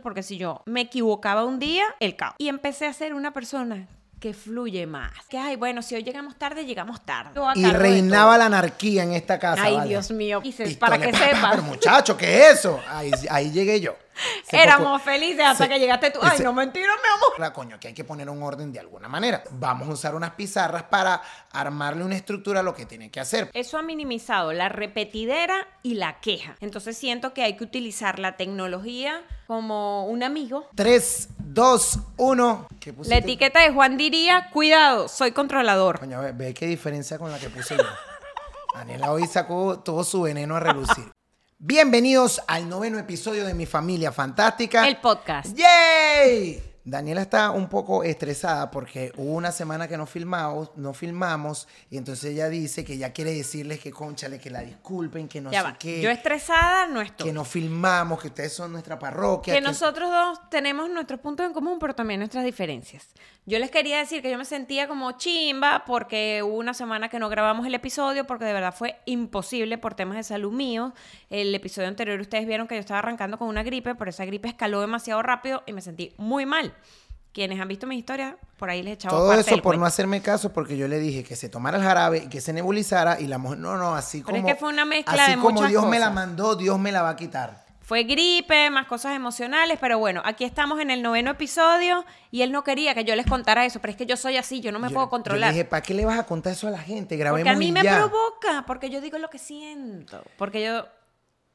porque si yo me equivocaba un día, el caos. Y empecé a ser una persona que fluye más. Que, ay, bueno, si hoy llegamos tarde, llegamos tarde. Y reinaba la anarquía en esta casa. Ay, ¿vale? Dios mío. Dices, para que pa, pa, sepas. Pero muchacho, ¿qué es eso? Ahí, ahí llegué yo. Éramos felices hasta se- que llegaste tú. Ay, no, mentira, mi amor. La coño, que hay que poner un orden de alguna manera. Vamos a usar unas pizarras para armarle una estructura a lo que tiene que hacer. Eso ha minimizado la repetidera y la queja. Entonces siento que hay que utilizar la tecnología como un amigo. 3, 2, 1. ¿Qué La etiqueta de Juan diría, cuidado, soy controlador. Coño, ve, ve qué diferencia con la que puse yo. Daniela hoy sacó todo su veneno a relucir. Bienvenidos al noveno episodio de Mi Familia Fantástica. El podcast. ¡Yay! Daniela está un poco estresada porque hubo una semana que no filmamos, no filmamos y entonces ella dice que ya quiere decirles que conchale, que la disculpen, que no ya sé va. qué, Yo estresada no estoy. que no filmamos, que ustedes son nuestra parroquia. que nosotros dos tenemos nuestros puntos en común, pero también nuestras diferencias. Yo les quería decir que yo me sentía como chimba porque hubo una semana que no grabamos el episodio porque de verdad fue imposible por temas de salud mío. El episodio anterior ustedes vieron que yo estaba arrancando con una gripe, pero esa gripe escaló demasiado rápido y me sentí muy mal. Quienes han visto mi historia, por ahí les he echado Todo parte eso del por no hacerme caso porque yo le dije que se tomara el jarabe y que se nebulizara y la mujer, no, no, así Pero es como... que fue una mezcla así de como muchas Dios me la mandó, Dios me la va a quitar. Fue gripe, más cosas emocionales, pero bueno, aquí estamos en el noveno episodio y él no quería que yo les contara eso, pero es que yo soy así, yo no me Yo- puedo controlar. dije, ¿para qué le vas a contar eso a la gente? Grabemos Porque a mí y me ya". provoca, porque yo digo lo que siento, porque yo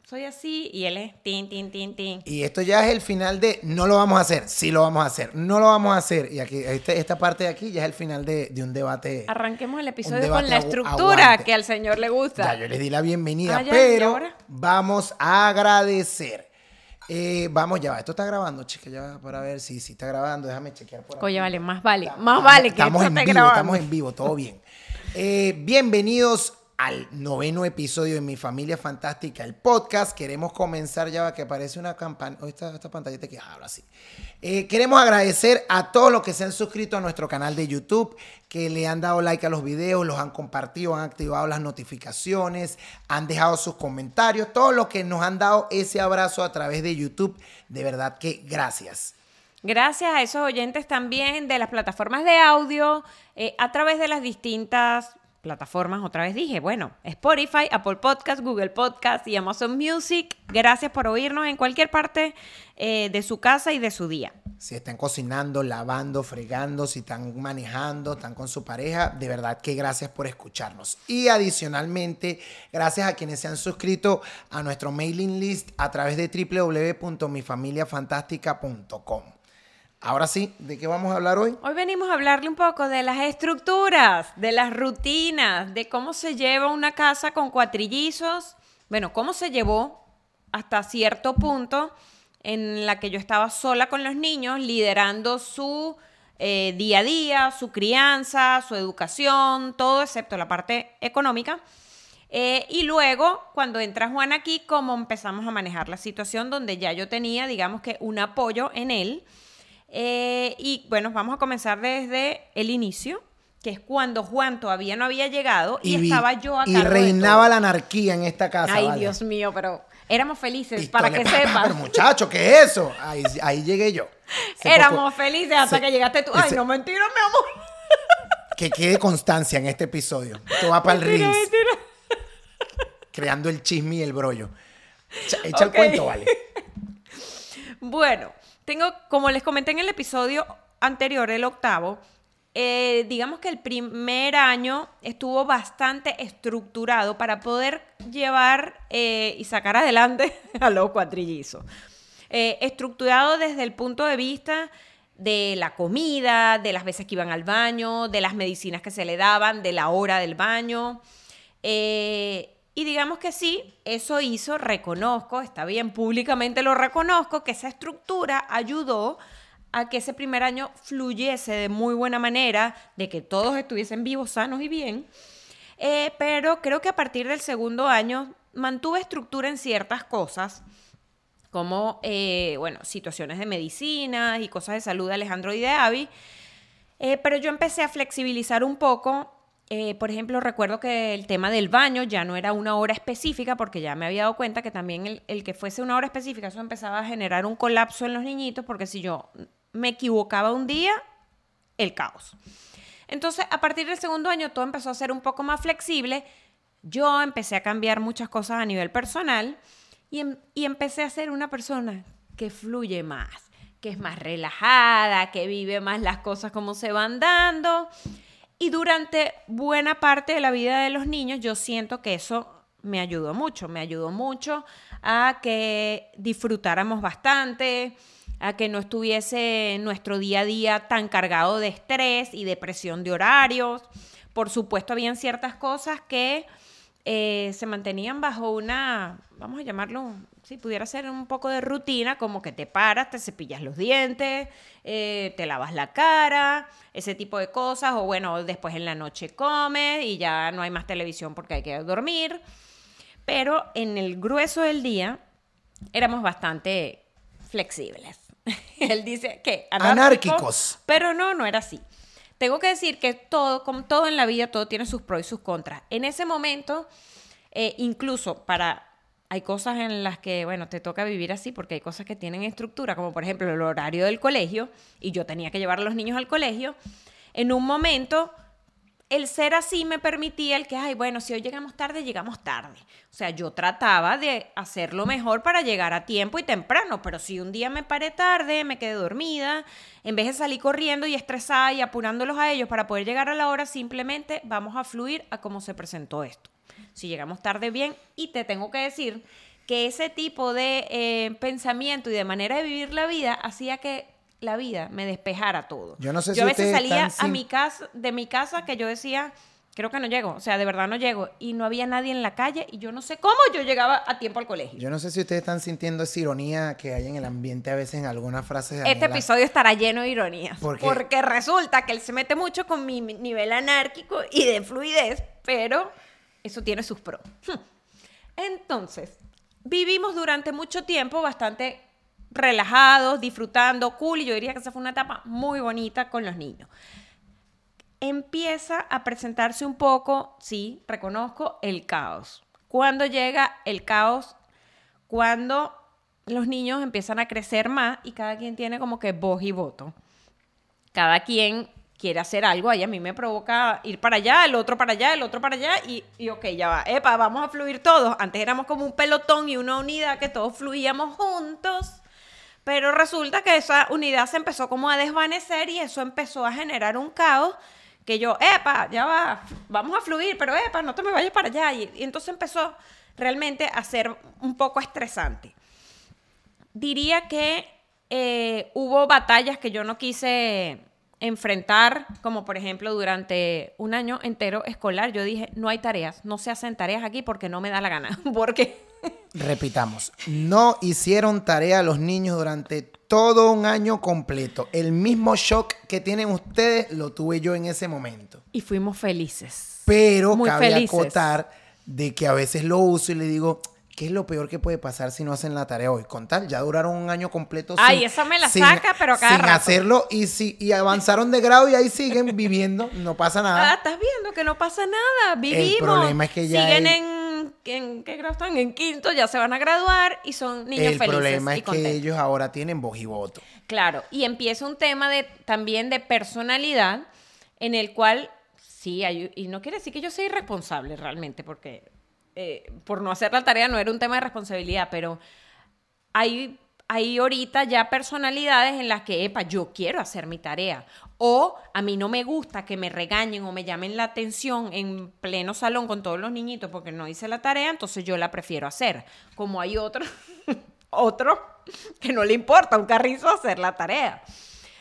soy así y él es tin, tin, tin, tin. Y esto ya es el final de no lo vamos a hacer, sí lo vamos a hacer, no lo vamos a hacer. Y aquí, este- esta parte de aquí ya es el final de, de un debate. Arranquemos el episodio con la estructura aguante. que al señor le gusta. Ya yo les di la bienvenida, Ah, ya, ¿y pero vamos a agradecer. Eh, vamos ya, va, esto está grabando, chica, ya va para ver si si está grabando, déjame chequear por aquí. Oye, vale, más vale, más vale que estamos esto en vivo, grabando. estamos en vivo, todo bien. Eh, bienvenidos al noveno episodio de Mi Familia Fantástica, el podcast. Queremos comenzar ya que aparece una campana. Oh, esta, esta pantallita que ahora sí. Eh, queremos agradecer a todos los que se han suscrito a nuestro canal de YouTube, que le han dado like a los videos, los han compartido, han activado las notificaciones, han dejado sus comentarios, todos los que nos han dado ese abrazo a través de YouTube. De verdad que gracias. Gracias a esos oyentes también de las plataformas de audio, eh, a través de las distintas plataformas, otra vez dije, bueno, Spotify, Apple Podcast, Google Podcast y Amazon Music. Gracias por oírnos en cualquier parte eh, de su casa y de su día. Si están cocinando, lavando, fregando, si están manejando, están con su pareja, de verdad que gracias por escucharnos. Y adicionalmente, gracias a quienes se han suscrito a nuestro mailing list a través de www.mifamiliafantástica.com. Ahora sí, ¿de qué vamos a hablar hoy? Hoy venimos a hablarle un poco de las estructuras, de las rutinas, de cómo se lleva una casa con cuatrillizos. Bueno, cómo se llevó hasta cierto punto en la que yo estaba sola con los niños, liderando su eh, día a día, su crianza, su educación, todo excepto la parte económica. Eh, y luego, cuando entra Juan aquí, cómo empezamos a manejar la situación donde ya yo tenía, digamos que, un apoyo en él. Eh, y bueno, vamos a comenzar desde el inicio, que es cuando Juan todavía no había llegado y, estaba yo a y de reinaba todo. la anarquía en esta casa. Ay, ¿vale? Dios mío, pero éramos felices, para que pa, pa, sepas. Pero muchacho, ¿qué es eso? Ahí, ahí llegué yo. Éramos poco- felices hasta se- que llegaste tú. Ay, ese- no, mentira, mi amor. Que quede constancia en este episodio. Esto va para el Reels. mentira. Creando el chisme y el brollo. Echa, el cuento, vale. Bueno, tengo, como les comenté en el episodio anterior, el octavo, eh, digamos que el primer año estuvo bastante estructurado para poder llevar eh, y sacar adelante a los cuatrillizos. Eh, estructurado desde el punto de vista de la comida, de las veces que iban al baño, de las medicinas que se le daban, de la hora del baño. Y digamos que sí, eso hizo, reconozco, está bien, públicamente lo reconozco, que esa estructura ayudó a que ese primer año fluyese de muy buena manera, de que todos estuviesen vivos, sanos y bien. Eh, pero creo que a partir del segundo año mantuve estructura en ciertas cosas, como, eh, bueno, situaciones de medicina y cosas de salud de Alejandro y de Avi. Eh, pero yo empecé a flexibilizar un poco eh, por ejemplo, recuerdo que el tema del baño ya no era una hora específica, porque ya me había dado cuenta que también el, el que fuese una hora específica, eso empezaba a generar un colapso en los niñitos, porque si yo me equivocaba un día, el caos. Entonces, a partir del segundo año, todo empezó a ser un poco más flexible. Yo empecé a cambiar muchas cosas a nivel personal y, em- y empecé a ser una persona que fluye más, que es más relajada, que vive más las cosas como se van dando. Y durante buena parte de la vida de los niños, yo siento que eso me ayudó mucho, me ayudó mucho a que disfrutáramos bastante, a que no estuviese nuestro día a día tan cargado de estrés y de presión de horarios. Por supuesto, habían ciertas cosas que eh, se mantenían bajo una, vamos a llamarlo, si pudiera ser un poco de rutina, como que te paras, te cepillas los dientes, eh, te lavas la cara, ese tipo de cosas, o bueno, después en la noche comes y ya no hay más televisión porque hay que dormir. Pero en el grueso del día éramos bastante flexibles. Él dice que anárquico, Anárquicos. pero no, no era así. Tengo que decir que todo, como todo en la vida, todo tiene sus pros y sus contras. En ese momento, eh, incluso para... Hay cosas en las que, bueno, te toca vivir así porque hay cosas que tienen estructura, como por ejemplo el horario del colegio, y yo tenía que llevar a los niños al colegio. En un momento, el ser así me permitía el que, ay, bueno, si hoy llegamos tarde, llegamos tarde. O sea, yo trataba de hacerlo mejor para llegar a tiempo y temprano, pero si un día me paré tarde, me quedé dormida, en vez de salir corriendo y estresada y apurándolos a ellos para poder llegar a la hora, simplemente vamos a fluir a cómo se presentó esto. Si llegamos tarde, bien, y te tengo que decir que ese tipo de eh, pensamiento y de manera de vivir la vida hacía que la vida me despejara todo. Yo no sé yo si a veces salía a sin- mi casa, de mi casa que yo decía, creo que no llego, o sea, de verdad no llego, y no había nadie en la calle y yo no sé cómo yo llegaba a tiempo al colegio. Yo no sé si ustedes están sintiendo esa ironía que hay en el ambiente a veces en algunas frases de Este episodio estará lleno de ironías. Porque resulta que él se mete mucho con mi nivel anárquico y de fluidez, pero eso tiene sus pros. Hmm. Entonces, vivimos durante mucho tiempo bastante relajados, disfrutando, cool, y yo diría que esa fue una etapa muy bonita con los niños. Empieza a presentarse un poco, sí, reconozco, el caos. Cuando llega el caos, cuando los niños empiezan a crecer más y cada quien tiene como que voz y voto. Cada quien quiere hacer algo, ahí a mí me provoca ir para allá, el otro para allá, el otro para allá y, y ok, ya va, epa, vamos a fluir todos. Antes éramos como un pelotón y una unidad que todos fluíamos juntos, pero resulta que esa unidad se empezó como a desvanecer y eso empezó a generar un caos que yo, epa, ya va, vamos a fluir, pero epa, no te me vayas para allá. Y, y entonces empezó realmente a ser un poco estresante diría que eh, hubo batallas que yo no quise enfrentar, como por ejemplo durante un año entero escolar, yo dije, no hay tareas, no se hacen tareas aquí porque no me da la gana, porque Repitamos, no hicieron tarea los niños durante todo un año completo. El mismo shock que tienen ustedes lo tuve yo en ese momento. y fuimos felices. Pero Muy cabe felices. acotar de que a veces lo uso y le digo, ¿qué es lo peor que puede pasar si no hacen la tarea hoy? Con tal, ya duraron un año completo. Ay, esa me la saca, pero cada Sin rato. hacerlo y, si, y avanzaron de grado y ahí siguen viviendo, no pasa Ah, nada. estás viendo que no pasa nada, vivimos. problema es que ya Siguen hay- en, en- ¿qué grado están? En quinto, ya se van a graduar y son niños El felices problema y es que ellos ahora tienen voz y voto. Claro, y empieza un tema de, también de personalidad en el cual, sí, hay, y no quiere decir que yo sea irresponsable realmente, porque eh, por no hacer la tarea no era un tema de responsabilidad, pero hay, hay ahorita ya personalidades en las que, epa, yo quiero hacer mi tarea. O a mí no me gusta que me regañen o me llamen la atención en pleno salón con todos los niñitos porque no hice la tarea, entonces yo la prefiero hacer. Como hay otro, otro que no le importa un carrizo hacer la tarea.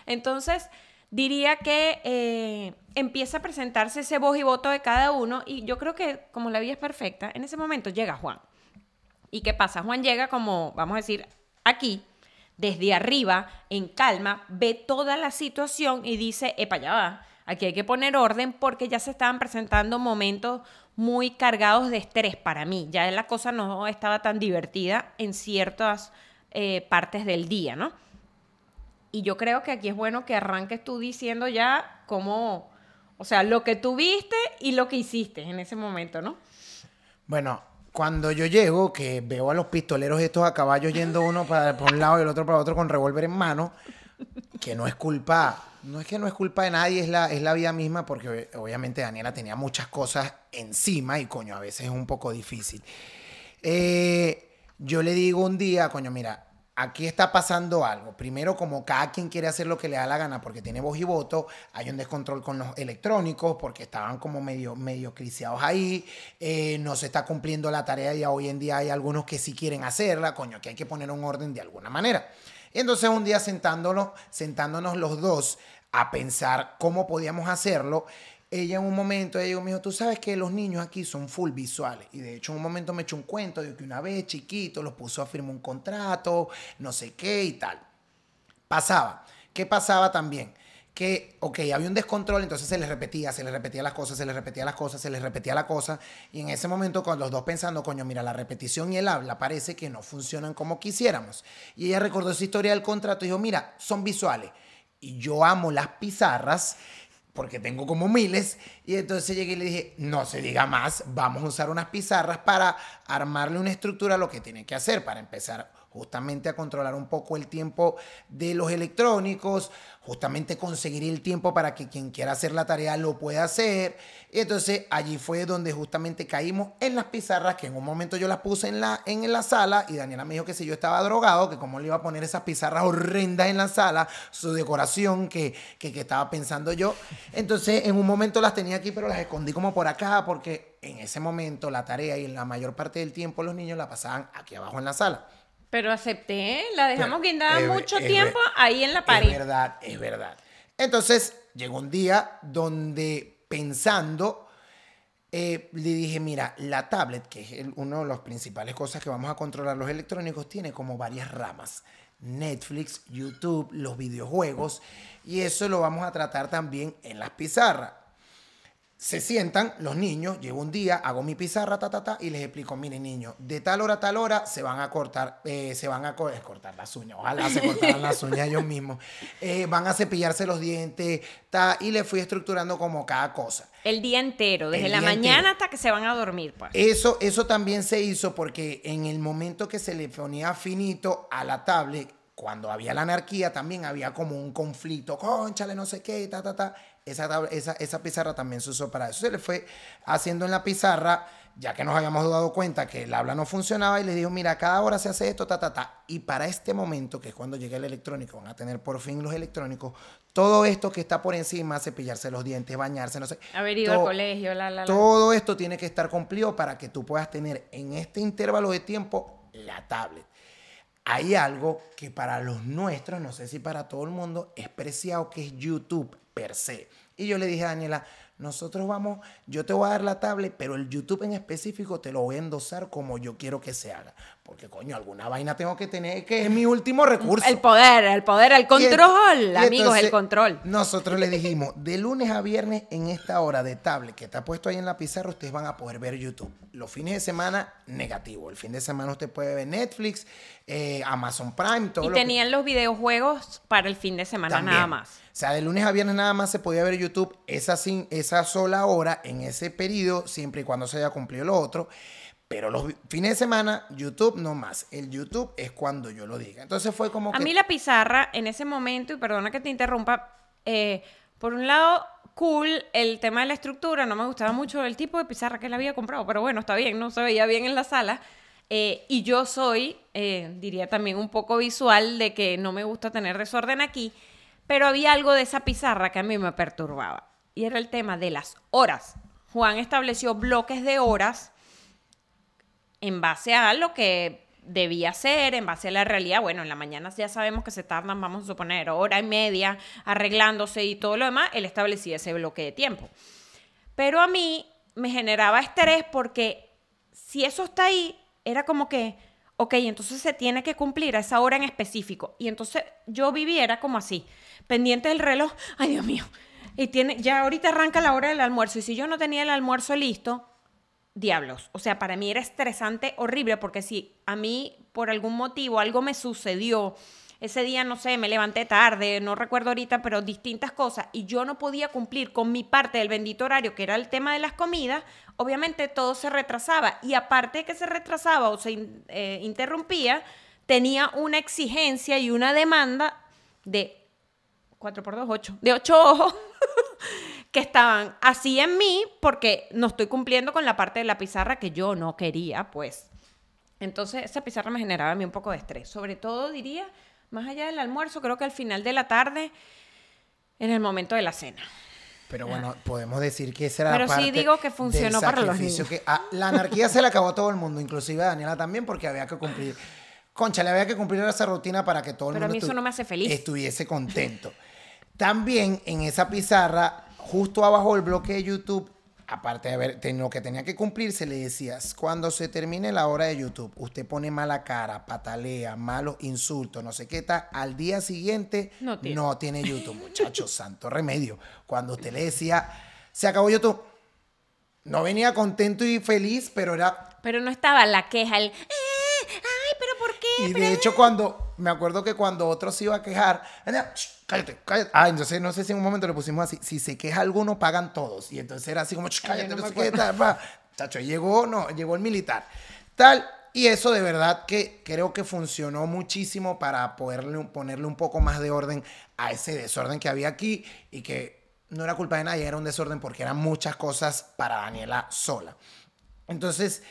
Entonces, diría que eh, empieza a presentarse ese voz y voto de cada uno y yo creo que como la vida es perfecta, en ese momento llega Juan. ¿Y qué pasa? Juan llega como, vamos a decir, aquí, desde arriba, en calma, ve toda la situación y dice, epa, ya va, aquí hay que poner orden porque ya se estaban presentando momentos muy cargados de estrés para mí. Ya la cosa no estaba tan divertida en ciertas eh, partes del día, ¿no? Y yo creo que aquí es bueno que arranques tú diciendo ya cómo, O sea, lo que tuviste y lo que hiciste en ese momento, ¿no? Bueno, cuando yo llego, que veo a los pistoleros estos a caballo yendo uno para un lado y el otro para otro con revólver en mano, que no es culpa, no es que no es culpa de nadie, es la, es la vida misma, porque obviamente Daniela tenía muchas cosas encima y coño, a veces es un poco difícil. Eh, yo le digo un día, coño, mira, aquí está pasando algo. Primero, como cada quien quiere hacer lo que le da la gana porque tiene voz y voto, hay un descontrol con los electrónicos porque estaban como medio, medio criciados ahí, eh, no se está cumpliendo la tarea y hoy en día hay algunos que sí quieren hacerla, coño, que hay que poner un orden de alguna manera. entonces un día sentándonos, sentándonos los dos a pensar cómo podíamos hacerlo, ella en un momento, ella dijo, mijo, tú sabes que los niños aquí son full visuales. Y de hecho en un momento me echó un cuento de que una vez chiquito los puso a firmar un contrato, no sé qué y tal. Pasaba. ¿Qué pasaba también? Que, ok, había un descontrol, entonces se les repetía, se les repetía las cosas, se les repetía las cosas, se les repetía la cosa. Y en ese momento, con los dos pensando, coño, mira, la repetición y el habla parece que no funcionan como quisiéramos. Y ella recordó esa historia del contrato y dijo, mira, son visuales. Y yo amo las pizarras porque tengo como miles, y entonces llegué y le dije, no se diga más, vamos a usar unas pizarras para armarle una estructura a lo que tiene que hacer, para empezar justamente a controlar un poco el tiempo de los electrónicos, justamente conseguir el tiempo para que quien quiera hacer la tarea lo pueda hacer. Y entonces allí fue donde justamente caímos en las pizarras, que en un momento yo las puse en la, en la sala y Daniela me dijo que si yo estaba drogado, que cómo le iba a poner esas pizarras horrendas en la sala, su decoración que, que, que estaba pensando yo. Entonces en un momento las tenía aquí, pero las escondí como por acá, porque en ese momento la tarea y la mayor parte del tiempo los niños la pasaban aquí abajo en la sala. Pero acepté, la dejamos guindada mucho tiempo ahí en la pared. Es verdad, es verdad. Entonces llegó un día donde pensando, eh, le dije, mira, la tablet, que es una de las principales cosas que vamos a controlar los electrónicos, tiene como varias ramas. Netflix, YouTube, los videojuegos, y eso lo vamos a tratar también en las pizarras se sientan los niños, llevo un día, hago mi pizarra, ta, ta, ta, y les explico, miren niños, de tal hora a tal hora se van a cortar, eh, se van a cortar las uñas, ojalá se cortaran las uñas ellos mismos, eh, van a cepillarse los dientes, ta, y les fui estructurando como cada cosa. El día entero, desde la mañana hasta que se van a dormir. Pues. Eso, eso también se hizo porque en el momento que se le ponía finito a la tablet, cuando había la anarquía, también había como un conflicto, conchale, no sé qué, ta, ta, ta esa, esa, esa, pizarra también se usó para eso. Se le fue haciendo en la pizarra, ya que nos habíamos dado cuenta que el habla no funcionaba, y le dijo, mira, cada hora se hace esto, ta, ta, ta. Y para este momento, que es cuando llegue el electrónico, van a tener por fin los electrónicos, todo esto que está por encima, cepillarse los dientes, bañarse, no sé. Haber ido al colegio, la, la, la. Todo esto tiene que estar cumplido para que tú puedas tener en este intervalo de tiempo la tablet hay algo que para los nuestros, no sé si para todo el mundo, es preciado, que es YouTube Y yo le dije a Daniela, nosotros vamos, yo te voy a dar la tablet, pero el YouTube en específico te lo voy a endosar como yo quiero que se haga. Porque, coño, alguna vaina tengo que tener, que es mi último recurso. El poder, el poder, el control, amigos, el control. Nosotros le dijimos, de lunes a viernes en esta hora de tablet que está puesto ahí en la pizarra, ustedes van a poder ver YouTube. Los fines de semana, negativo. El fin de semana usted puede ver Netflix, eh, Amazon Prime, todo y tenían los videojuegos para el fin de semana nada más. O sea, de lunes a viernes nada más se podía ver YouTube esa, esa sola hora en ese periodo, siempre y cuando se haya cumplido lo otro. Pero los fines de semana, YouTube no más. El YouTube es cuando yo lo diga. Entonces fue como A mí la pizarra en ese momento, y perdona que te interrumpa, eh, por un lado, cool el tema de la estructura. No me gustaba mucho el tipo de pizarra que él había comprado, pero bueno, está bien, no se veía bien en la sala. Eh, y yo soy, eh, diría también un poco visual de que no me gusta tener desorden aquí. Pero había algo de esa pizarra que a mí me perturbaba. Y era el tema de las horas. Juan estableció bloques de horas en base a lo que debía ser, en base a la realidad. Bueno, en la mañana ya sabemos que se tardan, vamos a suponer, hora y media arreglándose y todo lo demás. Él establecía ese bloque de tiempo. Pero a mí me generaba estrés porque si eso está ahí, era como que, ok, entonces se tiene que cumplir a esa hora en específico. Y entonces yo viviera como así pendiente del reloj, ay Dios mío, y tiene, ya ahorita arranca la hora del almuerzo, y si yo no tenía el almuerzo listo, diablos, o sea, para mí era estresante, horrible, porque si a mí por algún motivo algo me sucedió ese día, no sé, me levanté tarde, no recuerdo ahorita, pero distintas cosas, y yo no podía cumplir con mi parte del bendito horario, que era el tema de las comidas, obviamente todo se retrasaba. Y aparte de que se retrasaba o se eh, interrumpía, tenía una exigencia y una demanda de 4 por 2, 8, de 8 ojos que estaban así en mí porque no estoy cumpliendo con la parte de la pizarra que yo no quería, pues. Entonces, esa pizarra me generaba a mí un poco de estrés. Sobre todo, diría, más allá del almuerzo, creo que al final de la tarde, en el momento de la cena. Pero bueno, podemos decir que esa era Pero sí digo que funcionó para los niños. Que, la anarquía se le acabó a todo el mundo, inclusive a Daniela también, porque había que cumplir. Concha, le había que cumplir esa rutina para que todo el Pero mundo a mí eso no me hace feliz. estuviese contento. También en esa pizarra, justo abajo del bloque de YouTube, aparte de ver lo que tenía que cumplir, se le decía, cuando se termine la hora de YouTube, usted pone mala cara, patalea, malos insultos, no sé qué tal, al día siguiente no tiene, YouTube, muchachos, santo remedio. Cuando usted le decía, se acabó YouTube, no venía contento y feliz, pero era... Pero no estaba la queja, el... Eh, y de hecho, cuando, me acuerdo que cuando otro se iba a quejar, cállate, cállate. Ah, entonces no sé si en un momento le pusimos así, si se queja alguno, pagan todos. Y entonces era así como, cállate, no, sé qué tal, Chacho, llegó, no, llegó el militar. Tal, y eso de verdad que creo que funcionó muchísimo para poderle, ponerle un poco más de orden a ese desorden que había aquí y que no era culpa de nadie, era un desorden porque eran muchas cosas para Daniela sola. Entonces,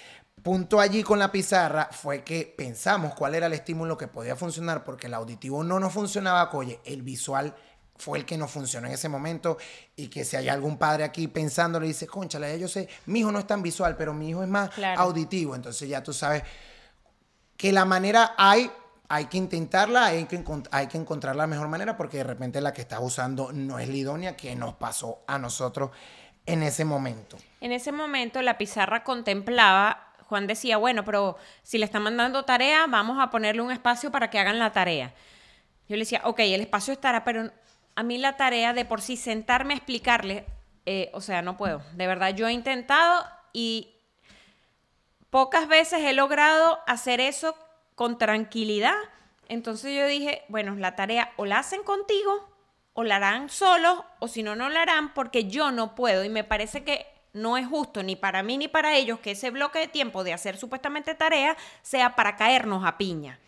punto allí con la pizarra fue que pensamos cuál era el estímulo que podía funcionar porque el auditivo no nos funcionaba, oye, el visual fue el que no funcionó en ese momento y que si hay algún padre aquí pensando le dice, conchale, yo sé, mi hijo no es tan visual, pero mi hijo es más auditivo, entonces ya tú sabes que la manera hay, hay que intentarla, hay que, hay que encontrar la mejor manera porque de repente la que estás usando no es la idónea que nos pasó a nosotros en ese momento. En ese momento la pizarra contemplaba Juan decía, bueno, pero si le están mandando tarea, vamos a ponerle un espacio para que hagan la tarea. Yo le decía, ok, el espacio estará, pero a mí la tarea de por sí sentarme a explicarle, eh, o sea, no puedo. De verdad, yo he intentado y pocas veces he logrado hacer eso con tranquilidad. Entonces yo dije, bueno, la tarea o la hacen contigo, o la harán solos, o si no, no la harán porque yo no puedo. Y me parece que no es justo ni para mí ni para ellos que ese bloque de tiempo de hacer supuestamente tarea sea para caernos a piña.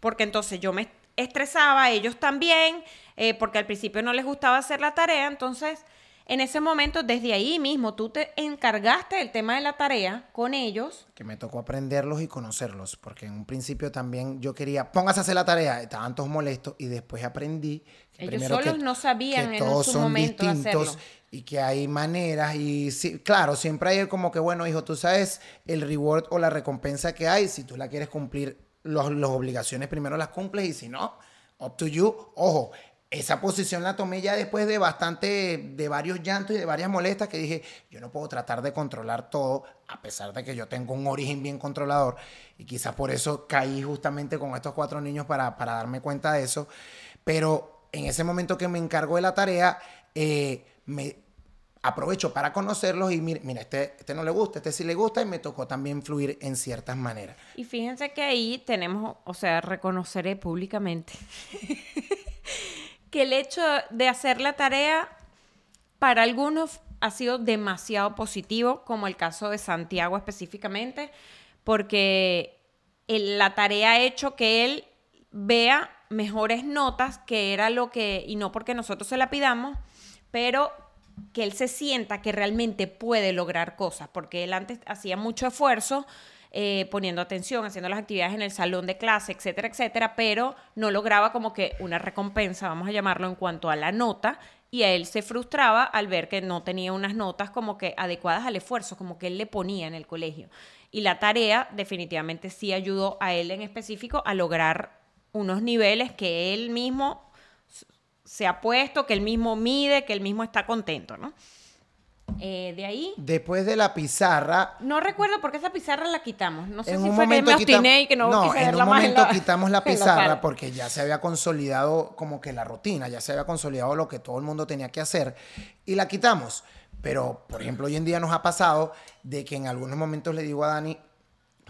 Porque entonces yo me estresaba, ellos también, eh, porque al principio no les gustaba hacer la tarea, entonces en ese momento, desde ahí mismo, tú te encargaste del tema de la tarea con ellos. Que me tocó aprenderlos y conocerlos, porque en un principio también yo quería, póngase a hacer la tarea, estaban todos molestos y después aprendí que ellos solos no sabían en su son momento distintos y que hay maneras y sí, claro, siempre hay como que, bueno, hijo, tú sabes el reward o la recompensa que hay, si tú la quieres cumplir, las obligaciones primero las cumples y si no, up to you, ojo, esa posición la tomé ya después de bastante, de varios llantos y de varias molestas que dije, yo no puedo tratar de controlar todo, a pesar de que yo tengo un origen bien controlador. Y quizás por eso caí justamente con estos cuatro niños para, para darme cuenta de eso. Pero en ese momento que me encargo de la tarea, eh, me aprovecho para conocerlos y mira, mira, este, este no le gusta, este sí le gusta y me tocó también fluir en ciertas maneras. Y fíjense que ahí tenemos, o sea, reconoceré públicamente que el hecho de hacer la tarea para algunos ha sido demasiado positivo, como el caso de Santiago específicamente, porque la tarea ha hecho que él vea mejores notas, que era lo que, y no porque nosotros se la pidamos, pero que él se sienta que realmente puede lograr cosas, porque él antes hacía mucho esfuerzo eh, poniendo atención, haciendo las actividades en el salón de clase, etcétera, etcétera, pero no lograba como que una recompensa, vamos a llamarlo, en cuanto a la nota, y a él se frustraba al ver que no tenía unas notas como que adecuadas al esfuerzo, como que él le ponía en el colegio. Y la tarea definitivamente sí ayudó a él en específico a lograr unos niveles que él mismo se ha puesto, que él mismo mide, que él mismo está contento, ¿no? Eh, de ahí. Después de la pizarra. No recuerdo por qué esa pizarra la quitamos. No sé si fue que me obstiné y que no, no en un momento quitamos la pizarra porque ya se había consolidado como que la rutina, ya se había consolidado lo que todo el mundo tenía que hacer y la quitamos. Pero, por ejemplo, hoy en día nos ha pasado de que en algunos momentos le digo a Dani,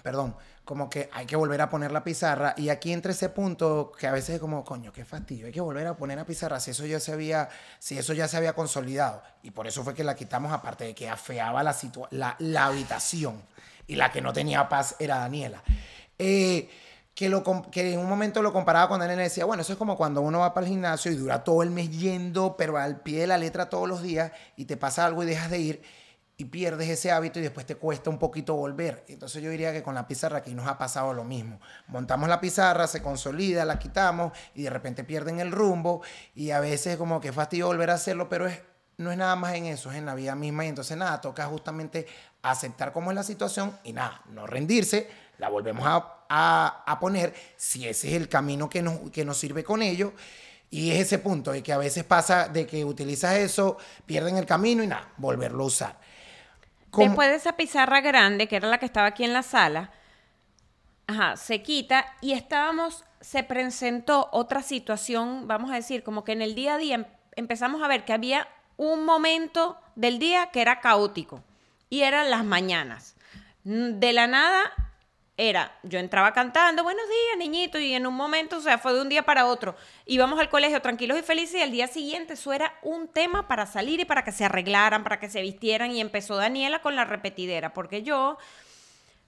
perdón, como que hay que volver a poner la pizarra y aquí entre ese punto que a veces es como, coño, qué fastidio, hay que volver a poner la pizarra si eso ya se había, si eso ya se había consolidado y por eso fue que la quitamos aparte de que afeaba la, la, la habitación y la que no tenía paz era Daniela. Eh, que, lo, que en un momento lo comparaba con Daniela decía, bueno, eso es como cuando uno va para el gimnasio y dura todo el mes yendo, pero al pie de la letra todos los días y te pasa algo y dejas de ir y pierdes ese hábito y después te cuesta un poquito volver. Entonces yo diría que con la pizarra aquí nos ha pasado lo mismo. Montamos la pizarra, se consolida, la quitamos y de repente pierden el rumbo y a veces como que fastidio volver a hacerlo, pero es, no es nada más en eso, es en la vida misma y entonces nada, toca justamente aceptar cómo es la situación y nada, no rendirse, la volvemos a, a, poner si ese es el camino que nos, que nos sirve con ello. Y es ese punto de que a veces pasa de que utilizas eso, pierden el camino y nada, volverlo a usar. Después de esa pizarra grande, que era la que estaba aquí en la sala, ajá, se quita y estábamos, se presentó otra situación, vamos a decir, como que en el día a día em, empezamos a ver que había un momento del día que era caótico y eran las mañanas. De la nada era, yo entraba cantando, buenos días, niñito, y en un momento, o sea, fue de un día para otro. Íbamos al colegio tranquilos y felices y al día siguiente eso era un tema para salir y para que se arreglaran, para que se vistieran y empezó Daniela con la repetidera, porque yo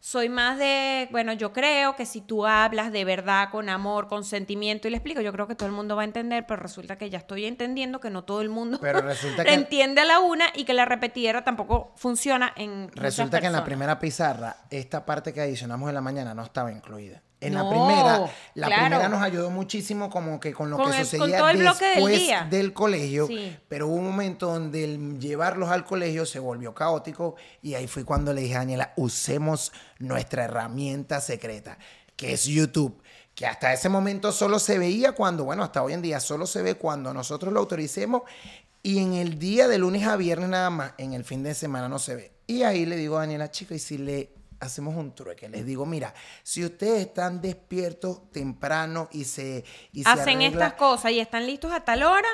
soy más de, bueno, yo creo que si tú hablas de verdad, con amor, con sentimiento y le explico, yo creo que todo el mundo va a entender, pero resulta que ya estoy entendiendo que no todo el mundo pero resulta que, entiende a la una y que la repetidera tampoco funciona en... Resulta que en la primera pizarra, esta parte que adicionamos en la mañana no estaba incluida. En la primera, la primera nos ayudó muchísimo como que con lo que sucedía después del, colegio, pero hubo un momento donde el llevarlos al colegio se volvió caótico y ahí fue cuando le dije a Daniela, usemos nuestra herramienta secreta, que es YouTube que hasta ese momento solo se veía cuando, bueno, hasta hoy en día solo se ve cuando nosotros lo autoricemos y en el día de lunes a viernes nada más, en el fin de semana no se ve. Y ahí le digo a Daniela, chica, y si le hacemos un trueque. Les digo, mira, si ustedes están despiertos temprano y se... Y Hacen estas cosas y están listos a tal hora.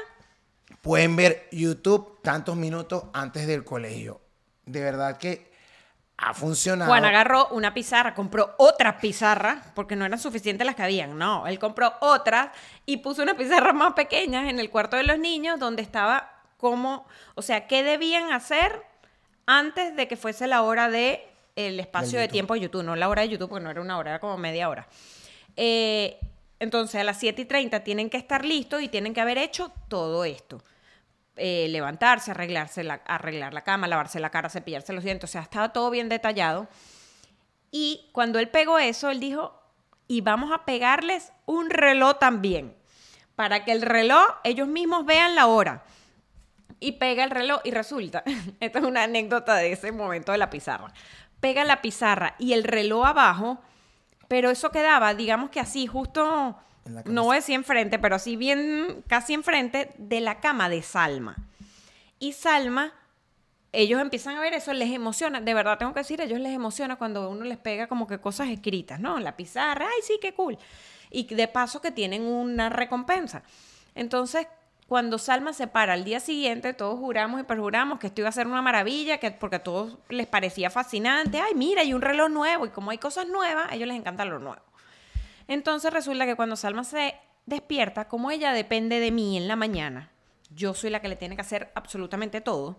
Pueden ver YouTube tantos minutos antes del colegio. De verdad que ha funcionado. Juan agarró una pizarra, compró otra pizarra, porque no eran suficientes las que habían, no, él compró otras y puso una pizarra más pequeña en el cuarto de los niños donde estaba como, o sea, qué debían hacer antes de que fuese la hora de el espacio de tiempo de YouTube, no la hora de YouTube, porque no era una hora, era como media hora. Eh, entonces, a las 7 y 30 tienen que estar listos y tienen que haber hecho todo esto. Eh, levantarse, arreglarse la, arreglar la cama, lavarse la cara, cepillarse los dientes, o sea, estaba todo bien detallado. Y cuando él pegó eso, él dijo, y vamos a pegarles un reloj también, para que el reloj ellos mismos vean la hora. Y pega el reloj y resulta, esta es una anécdota de ese momento de la pizarra, pega la pizarra y el reloj abajo, pero eso quedaba, digamos que así, justo, no decir enfrente, pero así bien, casi enfrente de la cama de Salma. Y Salma, ellos empiezan a ver eso, les emociona, de verdad tengo que decir, a ellos les emociona cuando uno les pega como que cosas escritas, ¿no? La pizarra, ay, sí, qué cool. Y de paso que tienen una recompensa. Entonces, cuando Salma se para al día siguiente, todos juramos y perjuramos que esto iba a ser una maravilla, que, porque a todos les parecía fascinante. Ay, mira, hay un reloj nuevo y como hay cosas nuevas, a ellos les encanta lo nuevo. Entonces resulta que cuando Salma se despierta, como ella depende de mí en la mañana, yo soy la que le tiene que hacer absolutamente todo,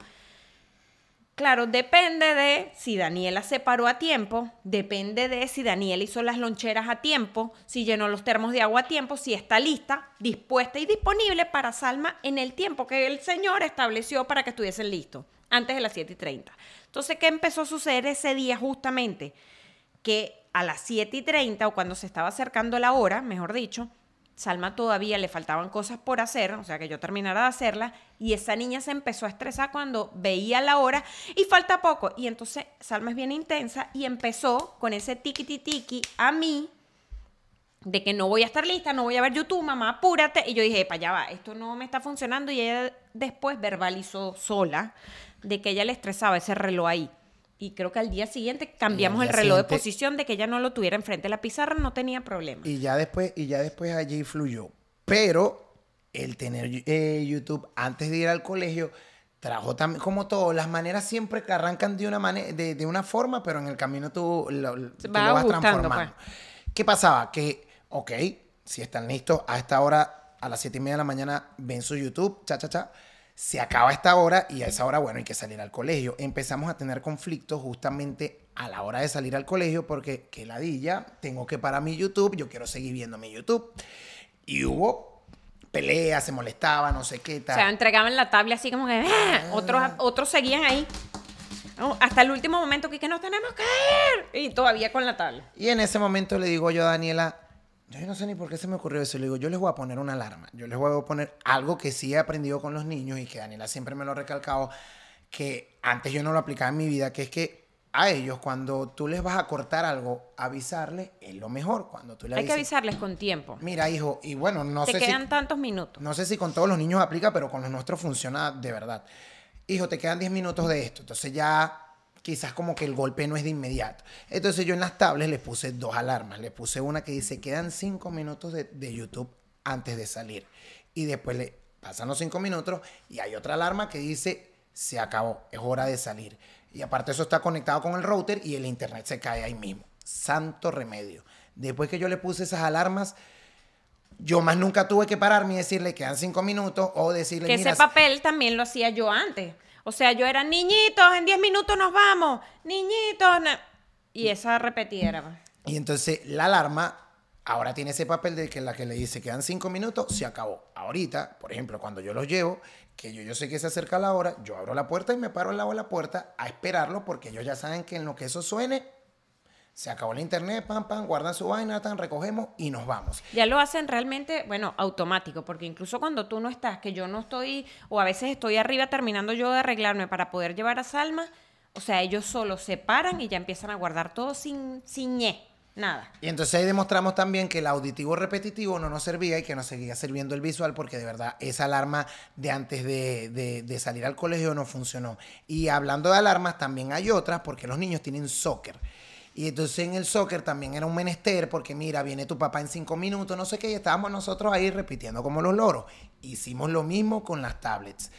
Claro, depende de si Daniela se paró a tiempo, depende de si Daniela hizo las loncheras a tiempo, si llenó los termos de agua a tiempo, si está lista, dispuesta y disponible para Salma en el tiempo que el Señor estableció para que estuviesen listos, antes de las 7 y 30. Entonces, ¿qué empezó a suceder ese día justamente? Que a las 7 y 30, o cuando se estaba acercando la hora, mejor dicho, Salma todavía le faltaban cosas por hacer, o sea, que yo terminara de hacerla, y esa niña se empezó a estresar cuando veía la hora y falta poco. Y entonces Salma es bien intensa y empezó con ese tiki tiki a mí de que no voy a estar lista, no voy a ver YouTube, mamá, apúrate. Y yo dije, para allá va, esto no me está funcionando. Y ella después verbalizó sola de que ella le estresaba ese reloj ahí y creo que al día siguiente cambiamos el reloj de posición de que ella no lo tuviera enfrente de la pizarra, no tenía problema. Y ya después, y ya después allí fluyó. Pero el tener eh, YouTube antes de ir al colegio trajo también, como todo, las maneras siempre que arrancan de una, manera, de, de una forma, pero en el camino tú lo, tú lo vas ajustando, transformando. ¿Qué pasaba? Que, ok, si están listos, a esta hora, a las 7 y media de la mañana, ven su YouTube, cha, cha, cha. Se acaba esta hora y a esa hora, bueno, hay que salir al colegio. Empezamos a tener conflictos justamente a la hora de salir al colegio porque, qué ladilla, tengo que parar mi YouTube, yo quiero seguir viendo mi YouTube. Y hubo peleas, se molestaba, no sé qué O tal. sea, entregaban la tabla así como que ¡ah! otros, otros seguían ahí. No, hasta el último momento que, que nos tenemos que ir. Y todavía con la tabla. Y en ese momento le digo yo a Daniela, yo no sé ni por qué se me ocurrió eso. Le digo, yo les voy a poner una alarma. Yo les voy a poner algo que sí he aprendido con los niños y que Daniela siempre me lo ha recalcado, que antes yo no lo aplicaba en mi vida, que es que a ellos cuando tú les vas a cortar algo, avisarles es lo mejor. Cuando tú le Hay que avisarles con tiempo. Mira, hijo, y bueno, no Te sé quedan si... tantos minutos. No sé si con todos los niños aplica, pero con los nuestros funciona de verdad. Hijo, te quedan 10 minutos de esto. Entonces ya quizás como que el golpe no es de inmediato. Entonces yo en las tablets les puse dos alarmas. Le puse una que dice, quedan 5 minutos de, de YouTube antes de salir. Y después le pasan los 5 minutos y hay otra alarma que dice, se acabó, es hora de salir. Y aparte eso está conectado con el router y el internet se cae ahí mismo. Santo remedio. Después que yo le puse esas alarmas, yo más nunca tuve que pararme y decirle quedan cinco minutos o decirle, Que mira, ese papel también lo hacía yo antes. O sea, yo era niñitos, en 10 minutos nos vamos. Niñitos. na-". Y esa repetiera. pues. y entonces la alarma ahora tiene ese papel de que la que le dice quedan cinco minutos, se acabó. Ahorita, por ejemplo, cuando yo los llevo, que yo, yo sé que se acerca la hora, yo abro la puerta y me paro al lado de la puerta a esperarlo porque ellos ya saben que en lo que eso suene, se acabó el internet, pam, pam, guardan su vaina, tan, recogemos y nos vamos. Ya lo hacen realmente, bueno, automático, porque incluso cuando tú no estás, que yo no estoy, o a veces estoy arriba terminando yo de arreglarme para poder llevar a Salma, o sea, ellos solo se paran y ya empiezan a guardar todo sin, sin ñe, nada. Y entonces ahí demostramos también que el auditivo repetitivo no nos servía y que nos seguía sirviendo el visual porque de verdad esa alarma de antes de, de- de salir al colegio no funcionó. Y hablando de alarmas, también hay otras porque los niños tienen soccer. Y entonces en el soccer también era un menester porque mira, viene tu papá en cinco minutos, no sé qué, y estábamos nosotros ahí repitiendo como los loros. Hicimos lo mismo con las tablets.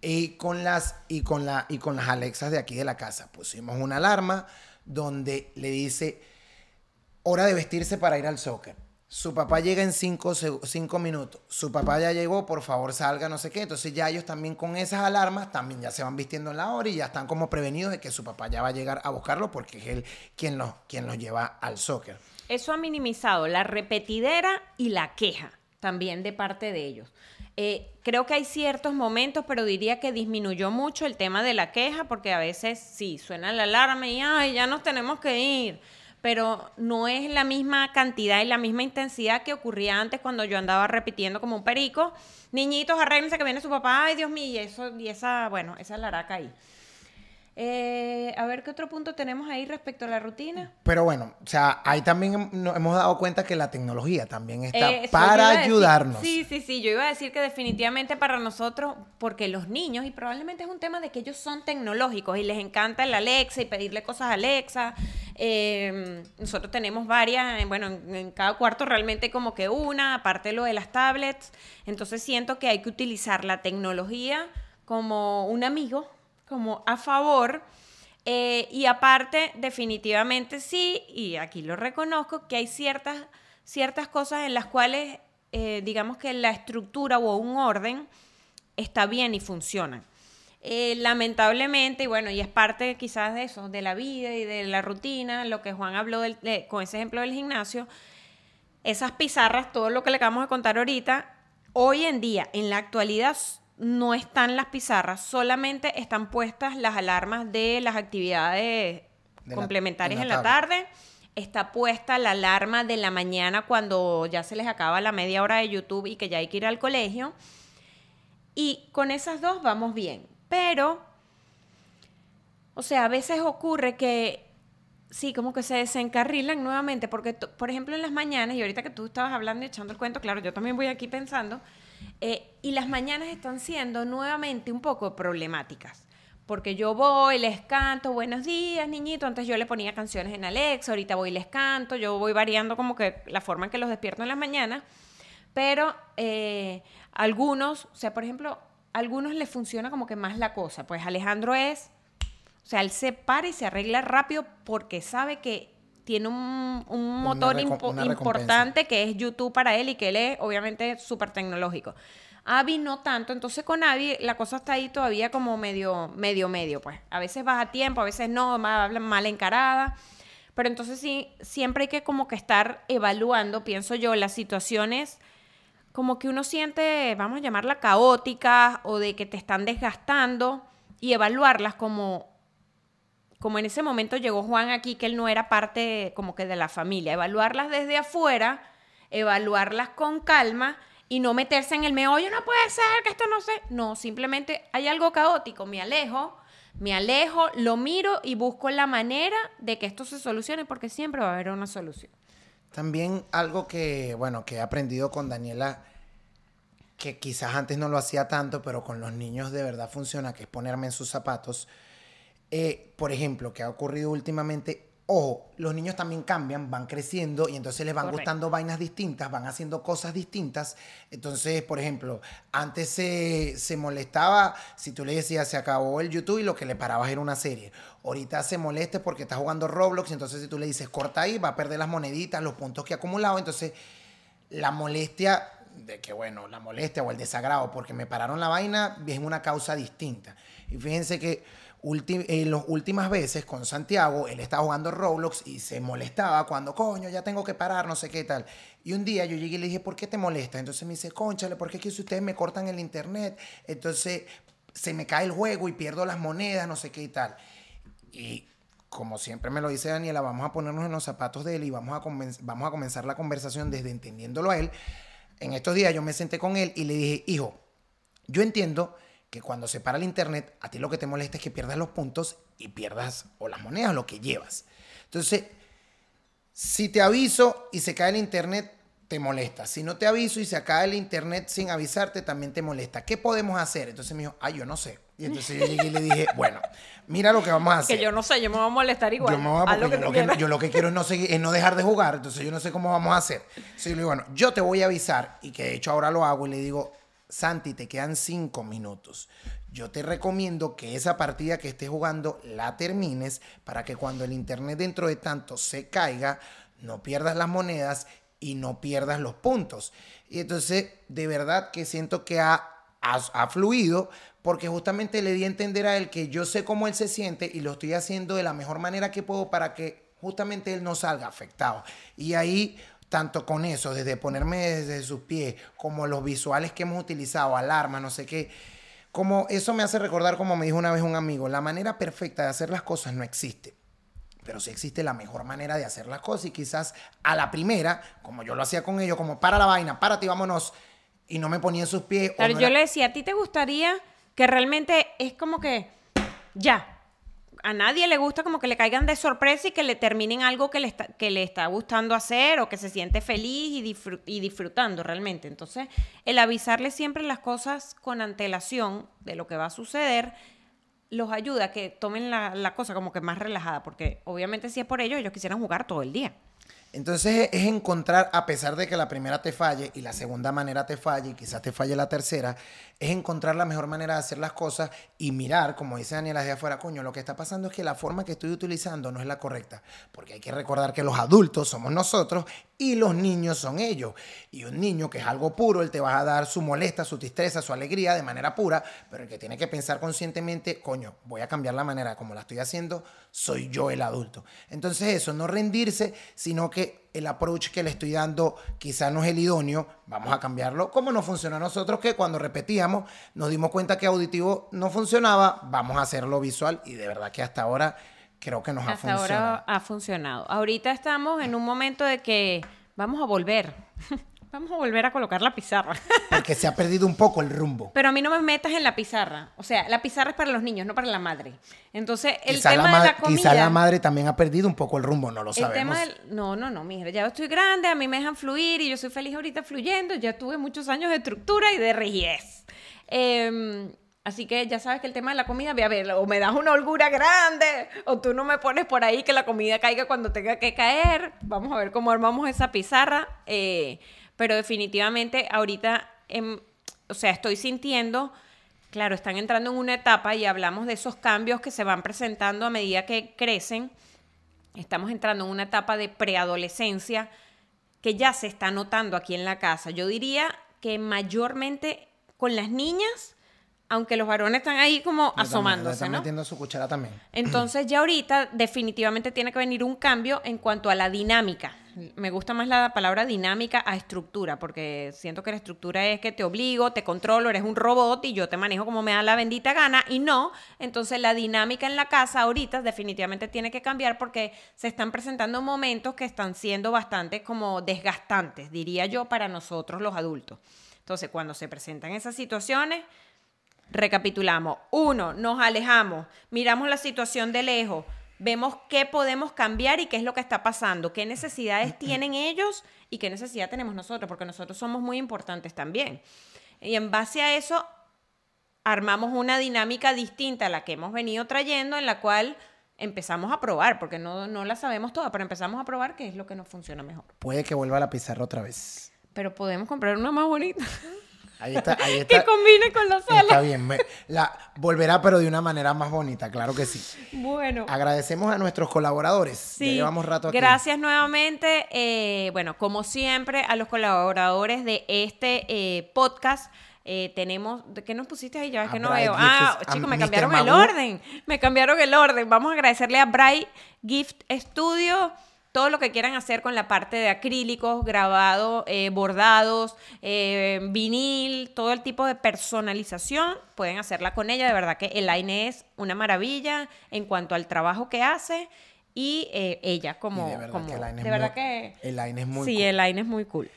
Y con las, y con la, y con las Alexas de aquí de la casa. Pusimos una alarma donde le dice hora de vestirse para ir al soccer. Su papá llega en cinco, cinco minutos. Su papá ya llegó, por favor salga, no sé qué. Entonces ya ellos también con esas alarmas también ya se van vistiendo en la hora y ya están como prevenidos de que su papá ya va a llegar a buscarlo porque es él quien los, quien los lleva al soccer. Eso ha minimizado la repetidera y la queja también de parte de ellos. Eh, creo que hay ciertos momentos, pero diría que disminuyó mucho el tema de la queja, porque a veces sí, suena la alarma y ay, ya nos tenemos que ir. Pero no es la misma cantidad y la misma intensidad que ocurría antes cuando yo andaba repitiendo como un perico. Niñitos, arréglense que viene su papá, ay Dios mío, y eso, y esa, bueno, esa laraca ahí. Eh, a ver qué otro punto tenemos ahí respecto a la rutina. Pero bueno, o sea, ahí también nos hemos dado cuenta que la tecnología también está Eh, para decir. ayudarnos. Sí, sí, sí. Yo iba a decir que definitivamente para nosotros, porque los niños, y probablemente es un tema de que ellos son tecnológicos y les encanta el Alexa y pedirle cosas a Alexa. Eh, nosotros tenemos varias, bueno, en, en cada cuarto realmente como que una, aparte lo de las tablets. Entonces siento que hay que utilizar la tecnología como un amigo, como a favor. Eh, y aparte, definitivamente sí, y aquí lo reconozco, que hay ciertas, ciertas cosas en las cuales, eh, digamos que la estructura o un orden está bien y funciona. Eh, lamentablemente, y bueno, y es parte quizás de eso, de la vida y de la rutina, lo que Juan habló con ese ejemplo del gimnasio, esas pizarras, todo lo que le acabamos de contar ahorita, hoy en día, en la actualidad, no están las pizarras, solamente están puestas las alarmas de las actividades De complementarias en en la la tarde. Está puesta la alarma de la mañana cuando ya se les acaba la media hora de YouTube y que ya hay que ir al colegio. Y con esas dos vamos bien. Pero, o sea, a veces ocurre que sí, como que se desencarrilan nuevamente, porque, por ejemplo, en las mañanas, y ahorita que tú estabas hablando y echando el cuento, claro, yo también voy aquí pensando, eh, y las mañanas están siendo nuevamente un poco problemáticas. Porque yo voy, les canto, buenos días, niñito. Antes yo le ponía canciones en Alexa, ahorita voy y les canto. Yo voy variando como que la forma en que los despierto en las mañanas. Pero eh, algunos, o sea, por ejemplo, a algunos les funciona como que más la cosa. Pues Alejandro es, o sea, él se para y se arregla rápido porque sabe que tiene un, un motor impo- importante que es YouTube para él y que él es obviamente súper tecnológico. Avi no tanto, entonces con Avi la cosa está ahí todavía como medio, medio, medio, pues. A veces vas a tiempo, a veces no, mal, mal encarada. Pero entonces sí, siempre hay que como que estar evaluando, pienso yo, las situaciones como que uno siente, vamos a llamarla caótica o de que te están desgastando y evaluarlas como como en ese momento llegó Juan aquí, que él no era parte como que de la familia, evaluarlas desde afuera, evaluarlas con calma y no meterse en el meollo, no puede ser que esto no sé. No, simplemente hay algo caótico, me alejo, me alejo, lo miro y busco la manera de que esto se solucione porque siempre va a haber una solución. También algo que, bueno, que he aprendido con Daniela, que quizás antes no lo hacía tanto, pero con los niños de verdad funciona, que es ponerme en sus zapatos. Eh, por ejemplo, que ha ocurrido últimamente, ojo, los niños también cambian, van creciendo y entonces les van Correcto. gustando vainas distintas, van haciendo cosas distintas. Entonces, por ejemplo, antes se, se molestaba si tú le decías se acabó el YouTube y lo que le parabas era una serie. Ahorita se molesta porque está jugando Roblox y entonces si tú le dices corta ahí, va a perder las moneditas, los puntos que ha acumulado. Entonces, la molestia de que, bueno, la molestia o el desagrado porque me pararon la vaina es una causa distinta. Y fíjense que ulti- en las últimas veces con Santiago, él estaba jugando Roblox y se molestaba cuando, coño, ya tengo que parar, no sé qué tal. Y un día yo llegué y le dije, ¿por qué te molesta? Entonces me dice, conchale, ¿por qué es que si ustedes me cortan el internet? Entonces se me cae el juego y pierdo las monedas, no sé qué y tal. Y como siempre me lo dice Daniela, vamos a ponernos en los zapatos de él y vamos a, vamos a comenzar la conversación desde entendiéndolo a él. En estos días yo me senté con él y le dije, hijo, yo entiendo que cuando se para el internet, a ti lo que te molesta es que pierdas los puntos y pierdas o las monedas, lo que llevas. Entonces, si te aviso y se cae el internet, te molesta. Si no te aviso y se cae el internet sin avisarte, también te molesta. ¿Qué podemos hacer? Entonces me dijo, ay, yo no sé. Y entonces yo llegué y le dije, bueno, mira lo que vamos a hacer. Que yo no sé, yo me voy a molestar igual. Yo, me voy a- lo que lo que, yo lo que quiero es no, seguir, es no dejar de jugar, entonces yo no sé cómo vamos a hacer. Entonces yo le digo, bueno, yo te voy a avisar, y que de hecho ahora lo hago, y le digo, Santi, te quedan cinco minutos. Yo te recomiendo que esa partida que estés jugando la termines para que cuando el internet dentro de tanto se caiga, no pierdas las monedas y no pierdas los puntos. Y entonces, de verdad que siento que ha, ha, ha fluido porque justamente le di a entender a él que yo sé cómo él se siente y lo estoy haciendo de la mejor manera que puedo para que justamente él no salga afectado. Y ahí, tanto con eso, desde ponerme desde sus pies, como los visuales que hemos utilizado, alarma, no sé qué, como eso me hace recordar como me dijo una vez un amigo, la manera perfecta de hacer las cosas no existe pero sí existe la mejor manera de hacer las cosas y quizás a la primera, como yo lo hacía con ellos, como para la vaina, párate y vámonos, y no me ponía en sus pies. o Claro, no yo era- le decía, ¿a ti te gustaría que realmente es como que ya? A nadie le gusta como que le caigan de sorpresa y que le terminen algo que le está, que le está gustando hacer o que se siente feliz y, y disfrutando realmente. Entonces, el avisarle siempre las cosas con antelación de lo que va a suceder los ayuda a que tomen la, la cosa como que más relajada, porque obviamente si es por ello, ellos quisieran jugar todo el día. Entonces es encontrar, a pesar de que la primera te falle y la segunda manera te falle y quizás te falle la tercera, es encontrar la mejor manera de hacer las cosas y mirar, como dice Daniela de afuera, coño, lo que está pasando es que la forma que estoy utilizando no es la correcta, porque hay que recordar que los adultos somos nosotros y los niños son ellos. Y un niño que es algo puro, él te va a dar su molesta, su tristeza, su alegría de manera pura, pero el que tiene que pensar conscientemente, coño, voy a cambiar la manera como la estoy haciendo, soy yo el adulto. Entonces eso, no rendirse, sino que el approach que le estoy dando quizá no es el idóneo, vamos a cambiarlo. Como no funcionó a nosotros, que cuando repetíamos nos dimos cuenta que auditivo no funcionaba, vamos a hacerlo visual y de verdad que hasta ahora creo que nos ha funcionado. ahora ha funcionado. Ahorita estamos en un momento de que vamos a volver. vamos a volver a colocar la pizarra. Porque se ha perdido un poco el rumbo. Pero a mí no me metas en la pizarra. O sea, la pizarra es para los niños, no para la madre. Entonces, el Quizá tema la, de la comida. quizá la madre también ha perdido un poco el rumbo, no lo el sabemos. tema del. No, no, no, mija. Ya estoy grande, a mí me dejan fluir y yo soy feliz ahorita fluyendo. Ya tuve muchos años de estructura y de rigidez. Em, así que ya sabes que el tema de la comida, ve a ver, o me das una holgura grande, o tú no me pones por ahí que la comida caiga cuando tenga que caer. Vamos a ver cómo armamos esa pizarra. eh, pero definitivamente ahorita, em, o sea, estoy sintiendo claro, están entrando en una etapa y hablamos de esos cambios que se van presentando a medida que crecen. Estamos entrando en una etapa de preadolescencia que ya se está notando aquí en la casa. Yo diría que mayormente con las niñas, aunque los varones están ahí como Le asomándose, están ¿no? metiendo su cuchara también. Entonces ya ahorita definitivamente tiene que venir un cambio en cuanto a la dinámica. Me gusta más la palabra dinámica a estructura, porque siento que la estructura es que te obligo, te controlo, eres un robot y yo te manejo como me da la bendita gana y no. Entonces la dinámica en la casa ahorita definitivamente tiene que cambiar porque se están presentando momentos que están siendo bastante como desgastantes, diría yo, para nosotros los adultos. Entonces cuando se presentan esas situaciones, Recapitulamos. Uno, nos alejamos, miramos la situación de lejos, vemos qué podemos cambiar y qué es lo que está pasando, qué necesidades tienen ellos y qué necesidad tenemos nosotros, porque nosotros somos muy importantes también. Y en base a eso, armamos una dinámica distinta a la que hemos venido trayendo, en la cual empezamos a probar, porque no, no la sabemos toda, pero empezamos a probar qué es lo que nos funciona mejor. Puede que vuelva a la pizarra otra vez. Pero podemos comprar una más bonita Ahí está, ahí que está. combine con la Está sala. bien. me- la, volverá, pero de una manera más bonita, claro que sí. Bueno. Agradecemos a nuestros colaboradores. Ya Sí, llevamos rato aquí. gracias nuevamente. eh, bueno, como siempre, a los colaboradores de este eh, podcast. eh, tenemos, ¿de ¿qué nos pusiste ahí? Ya es que no Bright veo. Gifts, Ah, chicos, me cambiaron el orden. Me cambiaron el orden. Vamos a agradecerle a Bright Gift Studio. Todo lo que quieran hacer con la parte de acrílicos, grabado, eh, bordados, eh, vinil, todo el tipo de personalización, pueden hacerla con ella. De verdad que Elaine es una maravilla en cuanto al trabajo que hace y eh, ella Y como... de verdad como- que Elaine es de verdad muy- que... Elaine es muy sí, cool. Elaine es muy cool.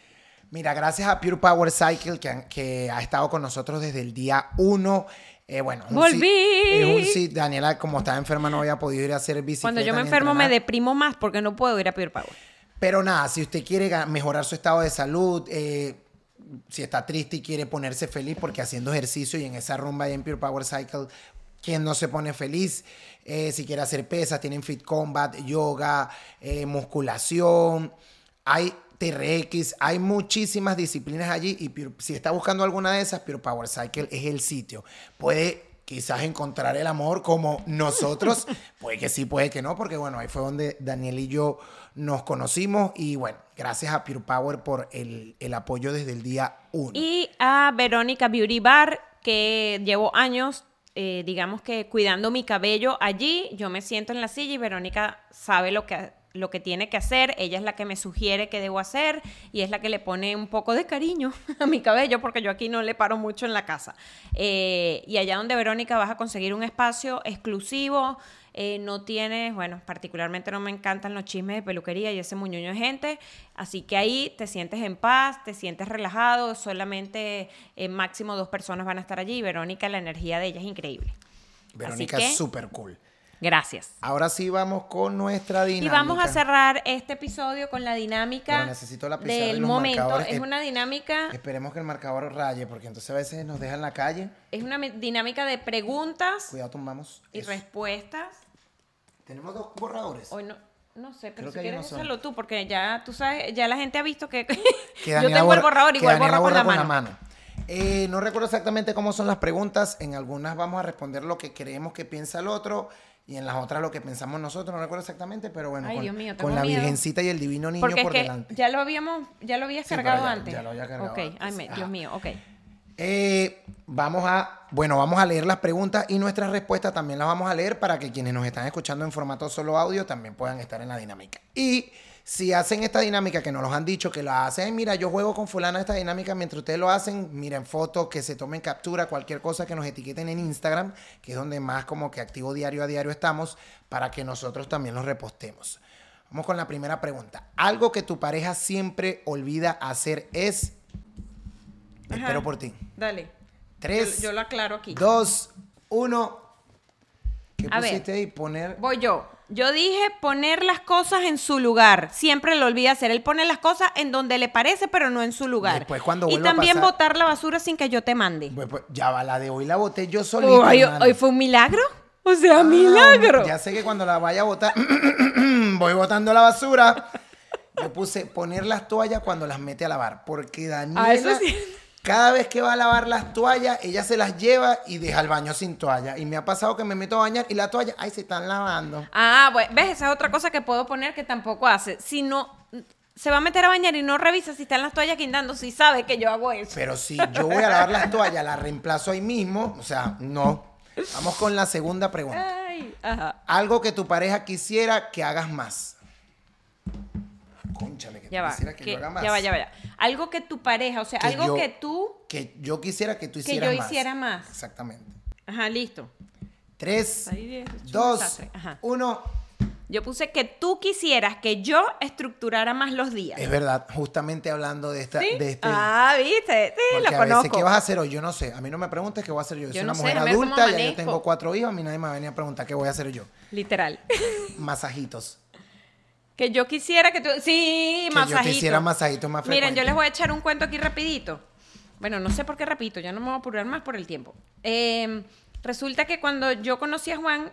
Mira, gracias a Pure Power Cycle que, han- que ha estado con nosotros desde el día 1. Eh, bueno, ¡Volví! es un sí. Daniela, como estaba enferma, no había podido ir a hacer bicicleta. Cuando yo me enfermo me deprimo más porque no puedo ir a Pure Power. Pero nada, si usted quiere mejorar su estado de salud, eh, si está triste y quiere ponerse feliz, porque haciendo ejercicio y en esa rumba ahí en Pure Power Cycle, ¿quién no se pone feliz? Eh, si quiere hacer pesas, tienen Fit Combat, yoga, eh, musculación, hay TRX, hay muchísimas disciplinas allí y Pure- si está buscando alguna de esas, Pure Power Cycle es el sitio. Puede quizás encontrar el amor como nosotros, puede que sí, puede que no, porque bueno, ahí fue donde Daniel y yo nos conocimos y bueno, gracias a Pure Power por el, el apoyo desde el día 1. Y a Verónica Beauty Bar, que llevo años, eh, digamos que cuidando mi cabello allí. Yo me siento en la silla y Verónica sabe lo que, lo que tiene que hacer. Ella es la que me sugiere qué debo hacer y es la que le pone un poco de cariño a mi cabello porque yo aquí no le paro mucho en la casa. Eh, y allá donde Verónica vas a conseguir un espacio exclusivo. eh, no tienes, bueno, particularmente no me encantan los chismes de peluquería y ese muñoño de gente, así que ahí te sientes en paz, te sientes relajado, solamente eh, máximo dos personas van a estar allí y Verónica, la energía de ella es increíble. Verónica es que- súper cool. Gracias. Ahora sí vamos con nuestra Y dinámica. vamos a cerrar este episodio con la dinámica Pero necesito la y del los momento. marcadores. Es una dinámica, Esperemos que el marcador raye, porque entonces a veces nos deja en la calle. es una dinámica de preguntas Cuidado, tumbamos. y eso. respuestas. Tenemos dos borradores. Hoy no, no sé, Creo pero si que hay quieres úsalo tú, porque ya tú sabes, ya la gente ha visto que, que yo tengo el borra- borrador, igual borro con borra la mano. Eh, no recuerdo exactamente cómo son las preguntas. En algunas vamos a responder lo que creemos que piensa el otro y en las otras lo que pensamos nosotros. No recuerdo exactamente, pero bueno, Ay, con, mío, la miedo. Virgencita y el divino niño Porque es por que delante. ya lo habíamos, ya lo habías Sí, cargado ya- antes. ya lo había cargado Ok, antes, ay, me-. Dios mío, ok. Eh, vamos a, bueno, vamos a leer las preguntas y nuestras respuestas también las vamos a leer para que quienes nos están escuchando en formato solo audio también puedan estar en la dinámica. Y si hacen esta dinámica que nos los han dicho que la hacen, "Ay, mira, yo juego con fulana esta dinámica mientras ustedes lo hacen, miren fotos, que se tomen captura, cualquier cosa que nos etiqueten en Instagram, que es donde más como que activo diario a diario estamos, para que nosotros también los repostemos. Vamos con la primera pregunta. Algo que tu pareja siempre olvida hacer es... Ajá. Espero por ti. Dale. Tres, Yo, yo lo aclaro aquí. dos, uno. ¿Qué A ver. pusiste ahí? Poner. Voy yo. Yo dije poner las cosas en su lugar. Siempre lo olvida hacer. Él pone las cosas en donde le parece, pero no en su lugar. Después, cuando y a también pasar- botar la basura sin que yo te mande. Pues, pues, ya va, la de hoy la boté yo hoy, hermano. hoy fue un milagro. O sea, Ah, milagro. Ya sé que cuando la vaya a botar, voy botando la basura. Yo puse poner las toallas cuando las mete a lavar. Porque Daniela. Ah, eso sí. Cada vez que va a lavar las toallas, ella se las lleva y deja el baño sin toalla. Y me ha pasado que me meto a bañar y la toalla, ay, se están lavando. Ah, bueno, ves, esa es otra cosa que puedo poner que tampoco hace. Si no, se va a meter a bañar y no revisa si están las toallas guindando, si sabe que yo hago eso. Pero si yo voy a lavar las toallas, la reemplazo ahí mismo, o sea, no. Vamos con la segunda pregunta. Ay, ajá. Algo que tu pareja quisiera que hagas más. Conchale, que Ya tú va, quisieras que, que- yo haga más. ya va, ya va. ya. Algo que tu pareja, o sea, Que algo yo- que tú... Que yo quisiera que tú Que hicieras yo más. hiciera más. Exactamente. Ajá, listo. Tres, Ahí dos, uno. Yo puse que tú quisieras que yo estructurara más los días. Es verdad, justamente hablando de esta, ¿Sí? de este. Ah, viste, sí, porque lo a veces, conozco. ¿qué vas a hacer hoy? Yo no sé. A mí no me preguntes qué voy a hacer yo. Yo soy Yo una sé, mujer adulta, ya yo tengo cuatro hijos, a mí nadie me va a venir a preguntar qué voy a hacer yo. Literal. Masajitos. Que yo quisiera que tú... Sí, Que masajito. yo quisiera masajitos más Miren, yo les voy a echar un cuento aquí rapidito. Bueno, no sé por qué rapidito, ya no me voy a apurar más por el tiempo. Eh, resulta que cuando yo conocí a Juan,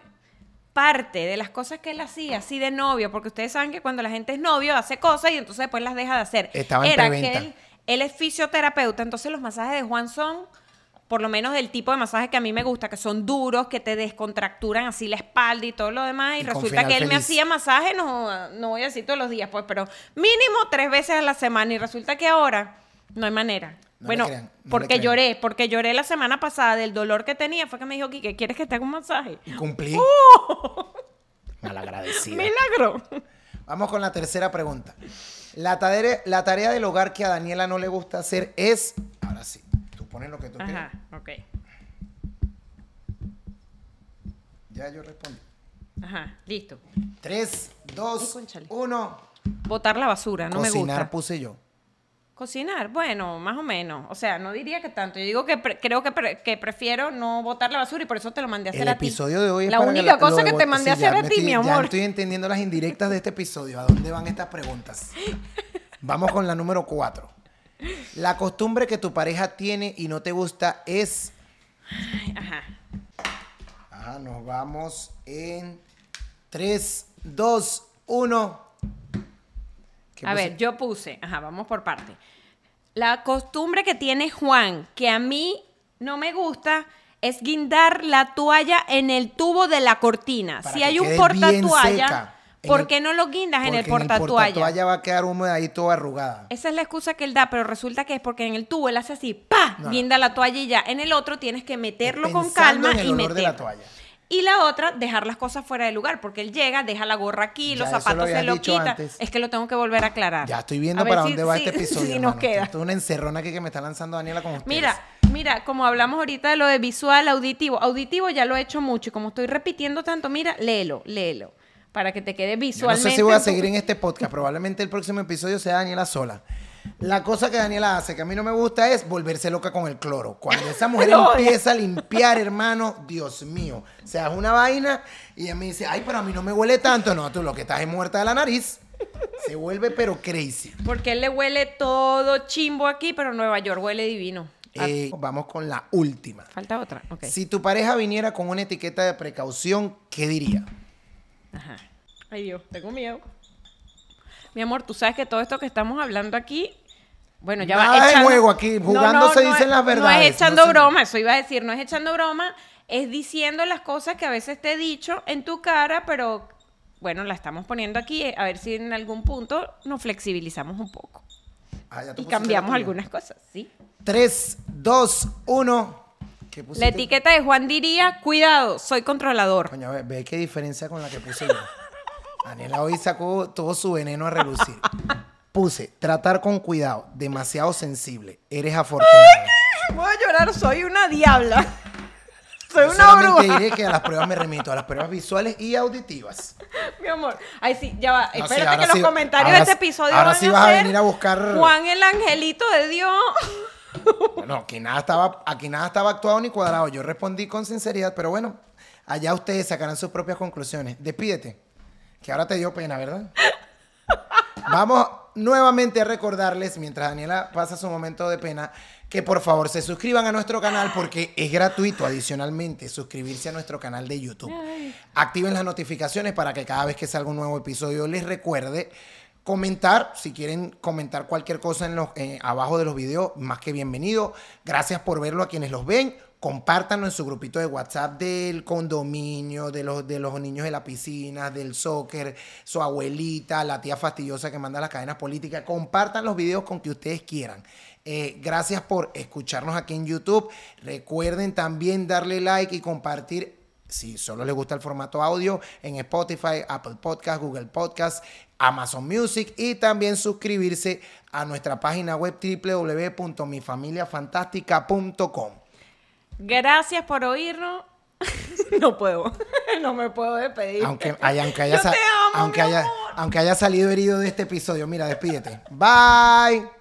parte de las cosas que él hacía, así de novio, porque ustedes saben que cuando la gente es novio hace cosas y entonces después las deja de hacer. Estaba en Era que él, él es fisioterapeuta, entonces los masajes de Juan son por lo menos del tipo de masaje que a mí me gusta, que son duros, que te descontracturan así la espalda y todo lo demás. Y, resulta que él me hacía masaje, no, no voy a decir todos los días, pues, pero mínimo tres veces a la semana. Y resulta que ahora no hay manera. No bueno, crean, no le porque lloré, porque lloré la semana pasada del dolor que tenía. Fue que me dijo, Kike, ¿quieres que te haga un masaje? Y cumplí. ¡Oh! Malagradecida. ¡Milagro! Vamos con la tercera pregunta. La tarea, la tarea del hogar que a Daniela no le gusta hacer es. Ahora sí, pones lo que tú Ajá, quieras. ok. Ya yo respondí. Ajá, listo. Tres, Ay, dos, cónchale. uno. Botar la basura, no me Cocinar gusta. puse yo. Cocinar, bueno, más o menos. O sea, no diría que tanto. Yo digo que pre- creo que, pre- que prefiero no botar la basura y por eso te lo mandé a hacer El a ti. episodio de hoy es La para que única cosa que te mandé a sí, ya hacer a me ti, estoy- mi Ya amor. estoy entendiendo las indirectas de este episodio. ¿A dónde van estas preguntas? Vamos con la número cuatro. La costumbre que tu pareja tiene y no te gusta es. Ajá. Ajá, nos vamos en 3, 2, 1. A ver, yo puse, ajá, vamos por parte. La costumbre que tiene Juan, que a mí no me gusta, es guindar la toalla en el tubo de la cortina. Para si hay un portatoalla, ¿por qué no lo guindas en el Porque portatoalla? portatoalla va a quedar húmeda ahí toda arrugada. Esa es la excusa que él da, pero resulta que es porque en el tubo él hace así, ¡pa! No. Guinda la toalla y ya. En el otro tienes que meterlo con calma en el y olor meterlo. de la toalla. Y la otra, dejar las cosas fuera del lugar, porque él llega, deja la gorra aquí, Ya, los lo zapatos se lo quita. antes. Es que lo tengo que volver a aclarar. Ya estoy viendo A para si- dónde va si- este episodio. si hermano. nos queda. Esto es una encerrona aquí que me está lanzando Daniela con ustedes. Mira, mira, como hablamos ahorita de lo de visual, auditivo. Auditivo ya lo he hecho mucho y como estoy repitiendo tanto, mira, léelo, léelo. Para que te quede Yo no visualmente. sé si voy a seguir en este podcast. Probablemente el próximo episodio sea Daniela sola. La cosa que Daniela hace que a mí no me gusta es volverse loca con el cloro. Cuando esa mujer empieza a limpiar, hermano, Dios mío. O sea, es una vaina y ella me dice, ay, pero a mí no me huele tanto. No, tú lo que estás es muerta de la nariz. Se vuelve pero crazy. Porque él le huele todo chimbo aquí, pero Nueva York huele divino. Ah, Eh, vamos con la última. Falta otra. Si tu pareja viniera con una etiqueta de precaución, ¿qué diría? Ajá. Ay Dios, tengo miedo. Mi amor, tú sabes que todo esto que estamos hablando aquí, bueno, ya Nada va de echando- juego aquí, jugando se dicen es- las No verdades, es echando no broma, eso iba a decir, no es echando broma, es diciendo las cosas que a veces te he dicho en tu cara, pero bueno, la estamos poniendo aquí, eh, a ver si en algún punto nos flexibilizamos un poco Ah, y cambiamos algunas cosas, ¿sí? 3, 2, 1. ¿Qué pusiste? La etiqueta de Juan diría, cuidado, soy controlador. Coño, ve, ve qué diferencia con la que puse yo. Daniela hoy sacó todo su veneno a relucir. Puse, tratar con cuidado, demasiado sensible, eres afortunada. Voy a llorar, soy una diabla. Soy Yo una bruja. diré que a las pruebas me remito, a las pruebas visuales y auditivas. Mi amor. Ay, sí, ya va. No, sí, Espérate que los comentarios de este episodio ahora van sí vas a venir a buscar- Juan el angelito de Dios. Bueno, aquí nada estaba, aquí nada estaba actuado ni cuadrado. Yo respondí con sinceridad, pero bueno, allá ustedes sacarán sus propias conclusiones. Despídete, que ahora te dio pena, ¿verdad? Vamos nuevamente a recordarles, mientras Daniela pasa su momento de pena, que por favor se suscriban a nuestro canal porque es gratuito adicionalmente suscribirse a nuestro canal de YouTube. Activen las notificaciones para que cada vez que salga un nuevo episodio les recuerde. comentar, si quieren comentar cualquier cosa en los, eh, abajo de los videos, más que bienvenido. Gracias por verlo a quienes los ven. Compártanlo en su grupito de WhatsApp del condominio, de los, de los niños de la piscina, del soccer, su abuelita, la tía fastidiosa que manda las cadenas políticas. Compartan los videos con que ustedes quieran. Eh, gracias por escucharnos aquí en YouTube. Recuerden también darle like y compartir si solo les gusta el formato audio, en Spotify, Apple Podcast, Google Podcast, Amazon Music y también suscribirse a nuestra página web www.mifamiliafantástica.com. Gracias por oírnos. no puedo, no me puedo despedir. Aunque, haya, aunque, haya, Yo te amo, aunque, mi haya, amor. aunque haya salido herido de este episodio, mira, despídete. Bye.